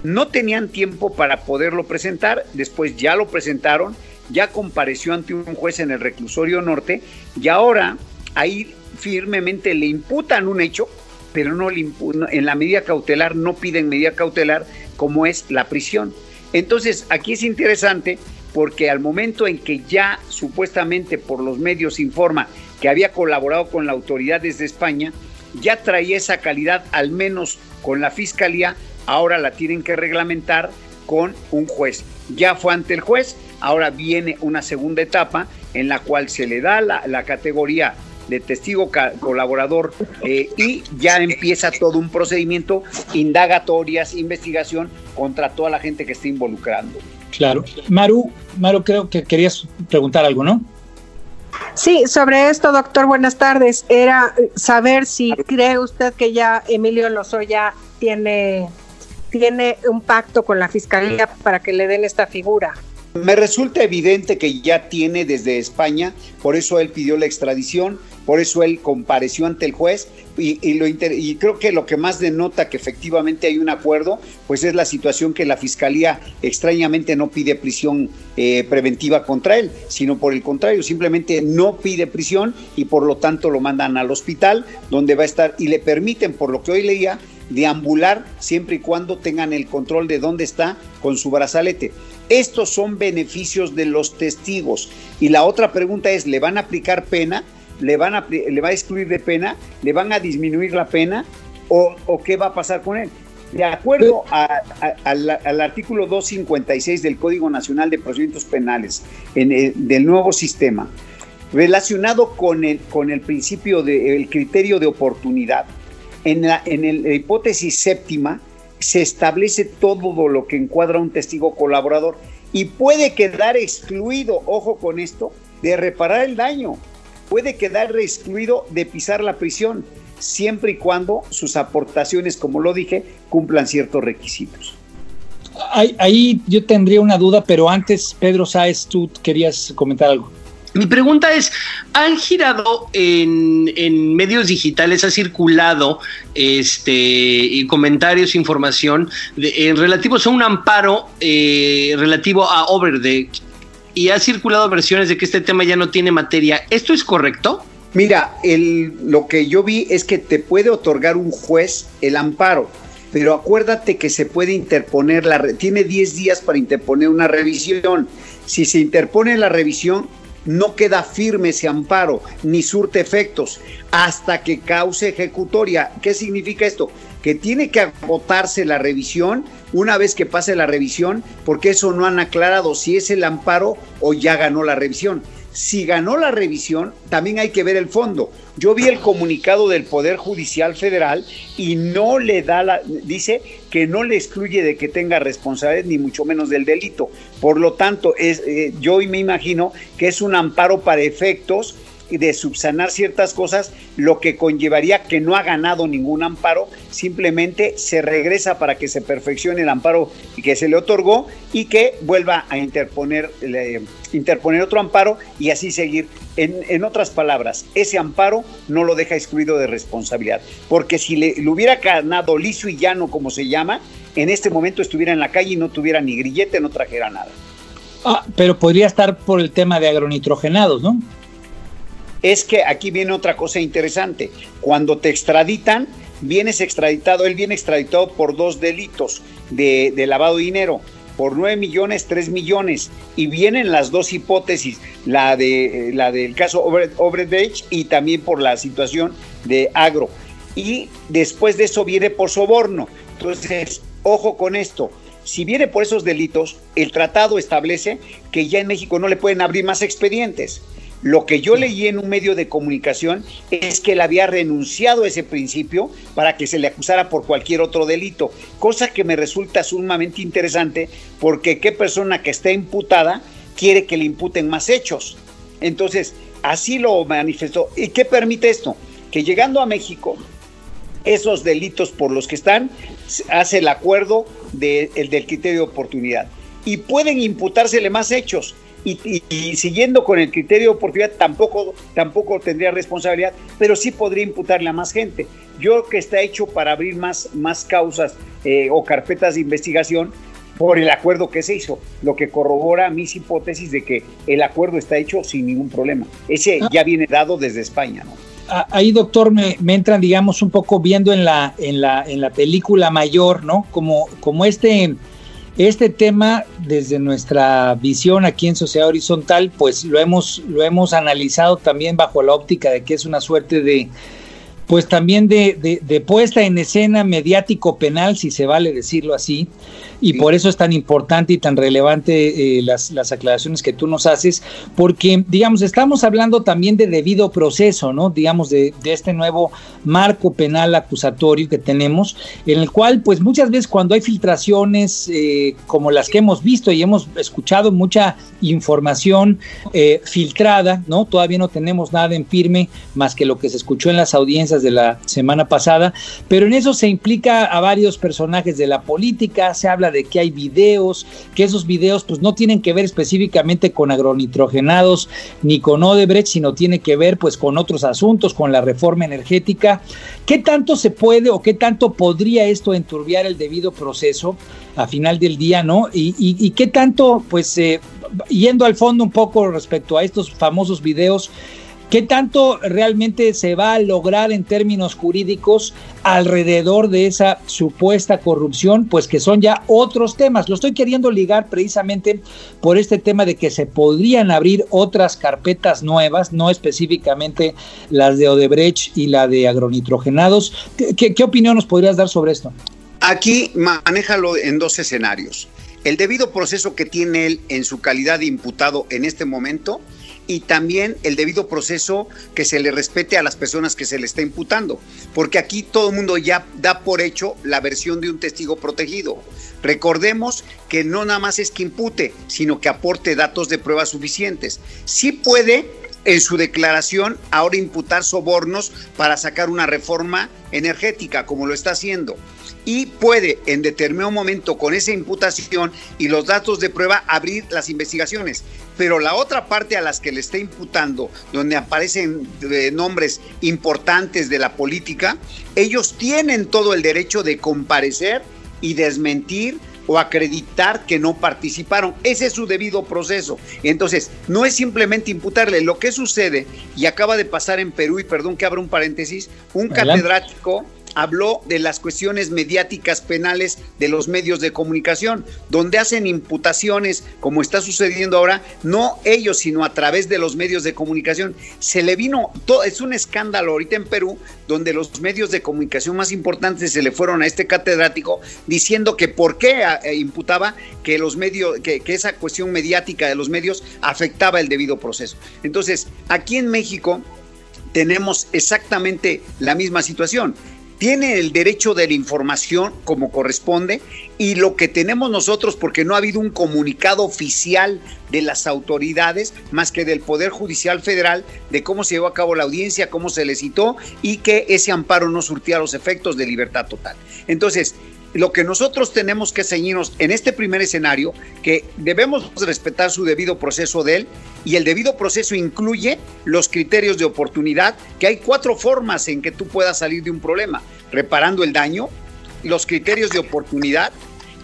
S6: No tenían tiempo para poderlo presentar, después ya lo presentaron, ya compareció ante un juez en el reclusorio norte y ahora ahí firmemente le imputan un hecho, pero no le en la medida cautelar no piden medida cautelar como es la prisión. Entonces aquí es interesante porque al momento en que ya supuestamente por los medios informa que había colaborado con la autoridad desde España, ya traía esa calidad al menos con la fiscalía, ahora la tienen que reglamentar con un juez. Ya fue ante el juez, ahora viene una segunda etapa en la cual se le da la, categoría de testigo colaborador eh, y ya empieza todo un procedimiento, indagatorias, investigación contra toda la gente que está involucrando.
S2: Claro. Maru, Maru, creo que querías preguntar algo, ¿no?
S3: Sí, sobre esto, doctor, buenas tardes. Era saber si cree usted que ya Emilio Lozoya tiene, tiene un pacto con la Fiscalía para que le den esta figura.
S6: Me resulta evidente que ya tiene desde España, por eso él pidió la extradición, por eso él compareció ante el juez y, lo y creo que lo que más denota que efectivamente hay un acuerdo, pues es la situación que la Fiscalía extrañamente no pide prisión eh, preventiva contra él, sino por el contrario, simplemente no pide prisión y por lo tanto lo mandan al hospital donde va a estar y le permiten, por lo que hoy leía, deambular siempre y cuando tengan el control de dónde está con su brazalete. Estos son beneficios de los testigos. Y la otra pregunta es, ¿le van a aplicar pena? Le, van a, le va a excluir de pena, le van a disminuir la pena o, qué va a pasar con él. De acuerdo al, artículo 256 del Código Nacional de Procedimientos Penales en del nuevo sistema, relacionado con el, con el principio del criterio de oportunidad, en la, en la hipótesis séptima se establece todo lo que encuadra un testigo colaborador y puede quedar excluido, ojo con esto, de reparar el daño puede quedar excluido de pisar la prisión, siempre y cuando sus aportaciones, como lo dije, cumplan ciertos requisitos.
S2: Ahí, yo tendría una duda, pero antes, Pedro Sáez, tú querías comentar algo.
S4: Mi pregunta es, ¿han girado en, medios digitales, ha circulado este, comentarios, información de, relativos a un amparo eh, relativo a Overde, y ha circulado versiones de que este tema ya no tiene materia. ¿Esto es correcto?
S6: Mira, lo que yo vi es que te puede otorgar un juez el amparo, pero acuérdate que se puede interponer la tiene 10 días para interponer una revisión. Si se interpone la revisión, no queda firme ese amparo ni surte efectos hasta que cause ejecutoria. ¿Qué significa esto? Que tiene que agotarse la revisión una vez que pase la revisión, porque eso no han aclarado si es el amparo o ya ganó la revisión. si ganó la revisión, también hay que ver el fondo. Yo vi el comunicado del Poder Judicial Federal y no le da la, dice que no le excluye de que tenga responsabilidad ni mucho menos del delito. Por lo tanto, es, eh, yo me imagino que es un amparo para efectos de subsanar ciertas cosas, lo que conllevaría que no ha ganado ningún amparo, simplemente se regresa para que se perfeccione el amparo que se le otorgó y que vuelva a interponer, interponer otro amparo y así seguir. En, en, otras palabras, ese amparo no lo deja excluido de responsabilidad, porque si le, le hubiera ganado liso y llano, como se llama, en este momento estuviera en la calle y no tuviera ni grillete, no trajera nada.
S2: Ah, pero podría estar por el tema de agronitrogenados, ¿no?
S6: Es que aquí viene otra cosa interesante. Cuando te extraditan, vienes extraditado, él viene extraditado por dos delitos de, lavado de dinero, por 9 millones, 3 millones, y vienen las dos hipótesis, la, de, la del caso Obredech y también por la situación de agro. Y después de eso viene por soborno. Entonces, ojo con esto. Si viene por esos delitos, el tratado establece que ya en México no le pueden abrir más expedientes. Lo que yo leí en un medio de comunicación es que él había renunciado a ese principio para que se le acusara por cualquier otro delito, cosa que me resulta sumamente interesante porque qué persona que está imputada quiere que le imputen más hechos. Entonces, así lo manifestó. ¿Y qué permite esto? Que llegando a México, esos delitos por los que están, hace el acuerdo del criterio de oportunidad. Y pueden imputársele más hechos y, siguiendo con el criterio de oportunidad tampoco, tampoco tendría responsabilidad, pero sí podría imputarle a más gente. Yo creo que está hecho para abrir más, más causas eh, o carpetas de investigación por el acuerdo que se hizo, lo que corrobora mis hipótesis de que el acuerdo está hecho sin ningún problema. Ese ah. ya viene dado desde España, ¿no?
S2: Ah, ahí, doctor, me, me, entran, digamos, un poco viendo en la, en la, en la película mayor, ¿no? Como, como este este tema, desde nuestra visión aquí en Sociedad Horizontal, pues lo hemos, lo hemos analizado también bajo la óptica de que es una suerte de, pues también de, de, puesta en escena mediático penal, si se vale decirlo así, y por eso es tan importante y tan relevante eh, las, las, aclaraciones que tú nos haces, porque, digamos, estamos hablando también de debido proceso, ¿no? Digamos, de, de, este nuevo marco penal acusatorio que tenemos, en el cual, pues muchas veces cuando hay filtraciones eh, como las que hemos visto y hemos escuchado mucha información eh, filtrada, ¿no? Todavía no tenemos nada en firme más que lo que se escuchó en las audiencias de la semana pasada, pero en eso se implica a varios personajes de la política, se habla de que hay videos, que esos videos pues no tienen que ver específicamente con agronitrogenados ni con Odebrecht, sino tiene que ver pues con otros asuntos, con la reforma energética. ¿Qué tanto se puede o qué tanto podría esto enturbiar el debido proceso a final del día, no? Y, qué tanto pues eh, yendo al fondo un poco respecto a estos famosos videos, ¿Qué tanto realmente se va a lograr en términos jurídicos alrededor de esa supuesta corrupción? Pues que son ya otros temas. Lo estoy queriendo ligar precisamente por este tema de que se podrían abrir otras carpetas nuevas, no específicamente las de Odebrecht y la de agronitrogenados. ¿Qué, qué opinión nos podrías dar sobre esto?
S6: Aquí manéjalo en dos escenarios. El debido proceso que tiene él en su calidad de imputado en este momento y también el debido proceso que se le respete a las personas que se le está imputando, porque aquí todo el mundo ya da por hecho la versión de un testigo protegido. Recordemos que no nada más es que impute, sino que aporte datos de pruebas suficientes. Sí puede en su declaración ahora imputar sobornos para sacar una reforma energética, como lo está haciendo y puede en determinado momento con esa imputación y los datos de prueba abrir las investigaciones. Pero la otra parte a las que le está imputando, donde aparecen eh, nombres importantes de la política, ellos tienen todo el derecho de comparecer y desmentir o acreditar que no participaron. Ese es su debido proceso. Entonces, no es simplemente imputarle. Lo que sucede, y acaba de pasar en Perú, y perdón que abra un paréntesis, un catedrático habló de las cuestiones mediáticas penales de los medios de comunicación, donde hacen imputaciones, como está sucediendo ahora, no ellos, sino a través de los medios de comunicación. Se le vino, todo, es un escándalo ahorita en Perú, donde los medios de comunicación más importantes se le fueron a este catedrático diciendo que por qué eh, imputaba que los medios, que, que esa cuestión mediática de los medios afectaba el debido proceso. Entonces, aquí en México tenemos exactamente la misma situación tiene el derecho de la información como corresponde y lo que tenemos nosotros, porque no ha habido un comunicado oficial de las autoridades más que del Poder Judicial Federal de cómo se llevó a cabo la audiencia, cómo se le citó y que ese amparo no surtía los efectos de libertad total. Entonces, lo que nosotros tenemos que ceñirnos en este primer escenario, que debemos respetar su debido proceso de él, y el debido proceso incluye los criterios de oportunidad, que hay cuatro formas en que tú puedas salir de un problema, reparando el daño, los criterios de oportunidad,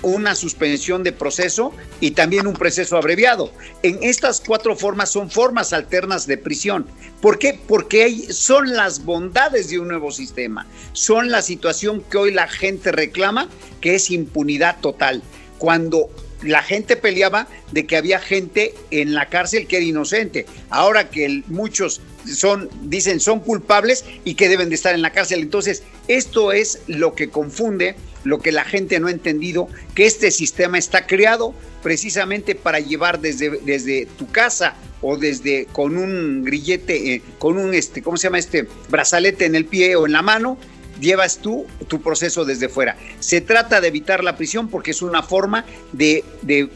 S6: una suspensión de proceso y también un proceso abreviado. En estas cuatro formas son formas alternas de prisión. ¿Por qué? Porque son las bondades de un nuevo sistema. Son la situación que hoy la gente reclama, que es impunidad total. Cuando la gente peleaba de que había gente en la cárcel que era inocente. Ahora que muchos son, dicen, son culpables y que deben de estar en la cárcel. Entonces, esto es lo que confunde, lo que la gente no ha entendido, que este sistema está creado precisamente para llevar desde, desde tu casa o desde con un grillete, eh, con un, este, ¿cómo se llama este? Brazalete en el pie o en la mano, llevas tú tu proceso desde fuera. Se trata de evitar la prisión porque es una forma de, de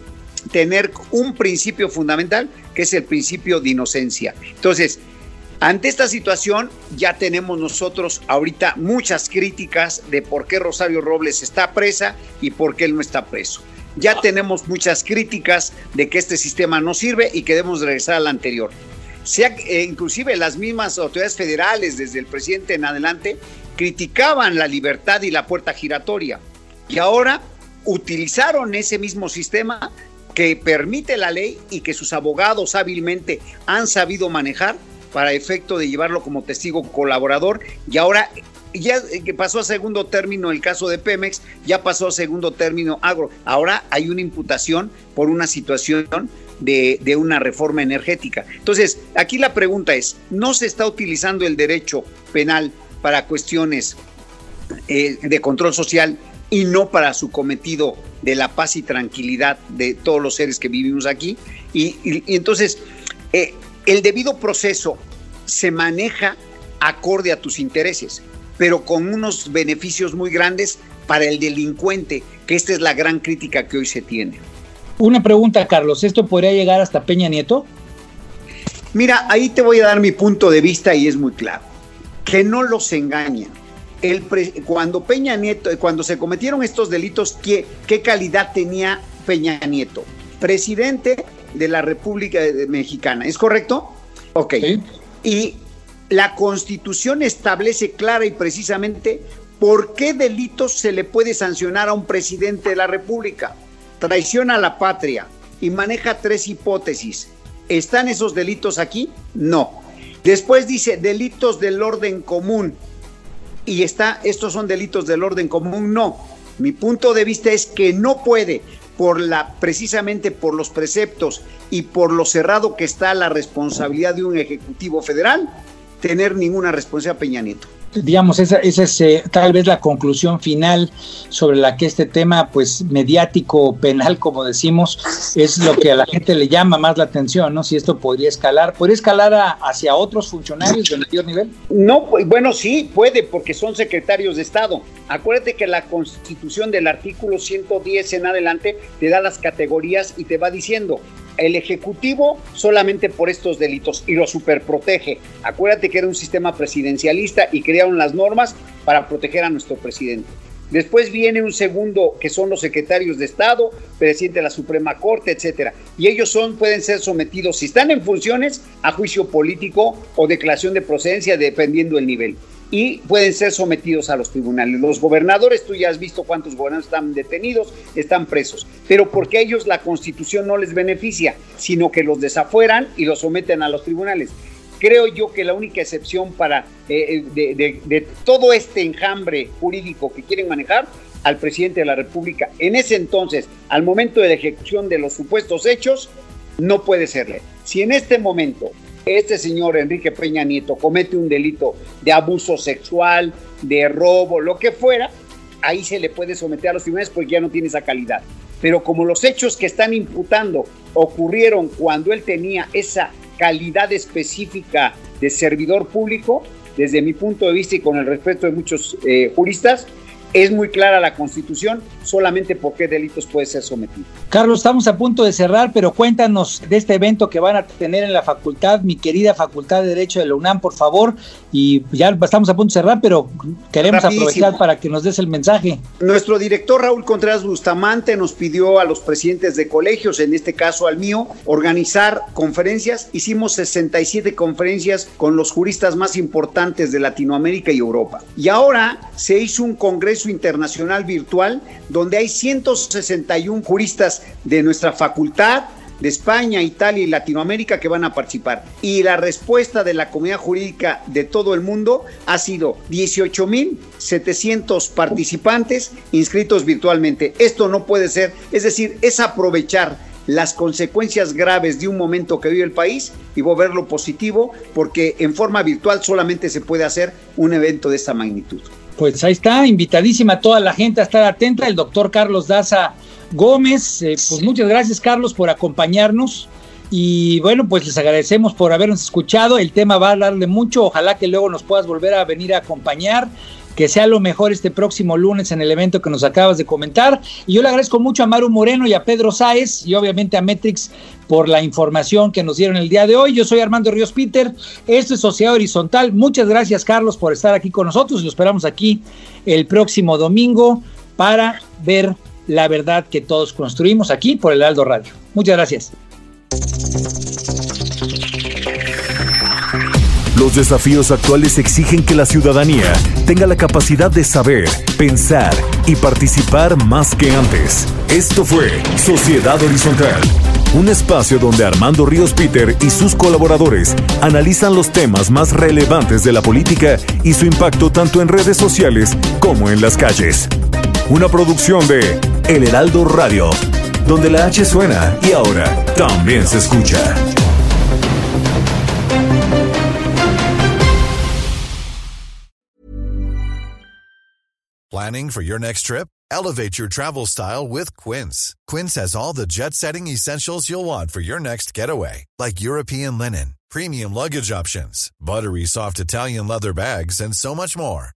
S6: tener un principio fundamental que es el principio de inocencia. Entonces, ante esta situación ya tenemos nosotros ahorita muchas críticas de por qué Rosario Robles está presa y por qué él no está preso. Ya tenemos muchas críticas de que este sistema no sirve y que debemos regresar al anterior. Sea, eh, inclusive las mismas autoridades federales, desde el presidente en adelante, criticaban la libertad y la puerta giratoria. Y ahora utilizaron ese mismo sistema que permite la ley y que sus abogados hábilmente han sabido manejar para efecto de llevarlo como testigo colaborador y ahora ya pasó a segundo término el caso de Pemex, ya pasó a segundo término Agro. Ahora hay una imputación por una situación de, una reforma energética. Entonces, aquí la pregunta es, ¿no se está utilizando el derecho penal para cuestiones eh, de control social y no para su cometido de la paz y tranquilidad de todos los seres que vivimos aquí? Y entonces, eh, el debido proceso se maneja acorde a tus intereses, pero con unos beneficios muy grandes para el delincuente, que esta es la gran crítica que hoy se tiene.
S2: Una pregunta, Carlos, ¿esto podría llegar hasta Peña Nieto?
S6: Mira, ahí te voy a dar mi punto de vista y es muy claro. Que no los engañen. El cuando Peña Nieto, cuando se cometieron estos delitos, ¿qué, ¿qué calidad tenía Peña Nieto? Presidente de la República Mexicana, ¿es correcto? Ok. Sí. Y la Constitución establece clara y precisamente por qué delitos se le puede sancionar a un presidente de la República. Traición a la patria y maneja tres hipótesis. ¿Están esos delitos aquí? No. Después dice delitos del orden común. Y está, estos son delitos del orden común. No. Mi punto de vista es que no puede, por la, precisamente por los preceptos y por lo cerrado que está la responsabilidad de un Ejecutivo Federal, tener ninguna responsabilidad Peña Nieto
S2: digamos, esa, es eh, tal vez la conclusión final sobre la que este tema, pues mediático, penal, como decimos, es lo que a la gente le llama más la atención, ¿no? Si esto podría escalar, ¿podría escalar a, hacia otros funcionarios de mayor nivel?
S6: No, bueno, sí, puede, porque son secretarios de Estado. Acuérdate que la constitución del artículo 110 en adelante te da las categorías y te va diciendo, el Ejecutivo solamente por estos delitos y lo superprotege. Acuérdate que era un sistema presidencialista y crearon las normas para proteger a nuestro presidente. Después viene un segundo que son los secretarios de Estado, presidente de la Suprema Corte, etcétera. Y ellos son, pueden ser sometidos, si están en funciones, a juicio político o declaración de procedencia, dependiendo del nivel y pueden ser sometidos a los tribunales. Los gobernadores, tú ya has visto cuántos gobernadores están detenidos, están presos, pero porque a ellos la constitución no les beneficia, sino que los desafueran y los someten a los tribunales. creo yo que la única excepción para eh, de, de todo este enjambre jurídico que quieren manejar al presidente de la República en ese entonces, al momento de la ejecución de los supuestos hechos, no puede serle. Si en este momento este señor Enrique Peña Nieto comete un delito de abuso sexual, de robo, lo que fuera, ahí se le puede someter a los tribunales porque ya no tiene esa calidad. Pero como los hechos que están imputando ocurrieron cuando él tenía esa calidad específica de servidor público, desde mi punto de vista y con el respeto de muchos eh, juristas, es muy clara la Constitución solamente por qué delitos puede ser sometido.
S2: Carlos, estamos a punto de cerrar, pero cuéntanos de este evento que van a tener en la facultad, mi querida Facultad de Derecho de la UNAM, por favor. Y ya estamos a punto de cerrar, pero queremos aprovechar para que nos des el mensaje.
S6: Nuestro director Raúl Contreras Bustamante nos pidió a los presidentes de colegios, en este caso al mío, organizar conferencias. Hicimos 67 conferencias con los juristas más importantes de Latinoamérica y Europa. Y ahora se hizo un congreso internacional virtual donde hay 161 juristas de nuestra facultad, de España, Italia y Latinoamérica que van a participar. Y la respuesta de la comunidad jurídica de todo el mundo ha sido 18.700 participantes inscritos virtualmente. Esto no puede ser, es decir, es aprovechar las consecuencias graves de un momento que vive el país y volverlo positivo, porque en forma virtual solamente se puede hacer un evento de esta magnitud.
S2: Pues ahí está, invitadísima toda la gente a estar atenta, el doctor Carlos Daza Gómez. Eh, pues muchas gracias, Carlos, por acompañarnos. Y bueno, pues les agradecemos por habernos escuchado. El tema va a darle mucho. Ojalá que luego nos puedas volver a venir a acompañar que sea lo mejor este próximo lunes en el evento que nos acabas de comentar. Y yo le agradezco mucho a Maru Moreno y a Pedro Sáez y obviamente a Metrix por la información que nos dieron el día de hoy. Yo soy Armando Ríos Peter, esto es Sociedad Horizontal. Muchas gracias Carlos por estar aquí con nosotros lo esperamos aquí el próximo domingo para ver la verdad que todos construimos aquí por el Aldo Radio. Muchas gracias.
S5: Los desafíos actuales exigen que la ciudadanía tenga la capacidad de saber, pensar y participar más que antes. Esto fue Sociedad Horizontal, un espacio donde Armando Ríos Peter y sus colaboradores analizan los temas más relevantes de la política y su impacto tanto en redes sociales como en las calles. Una producción de El Heraldo Radio, donde la H suena y ahora también se escucha.
S7: Planning for your next trip? Elevate your travel style with Quince. Quince has all the jet setting essentials you'll want for your next getaway, like European linen, premium luggage options, buttery soft Italian leather bags, and so much more.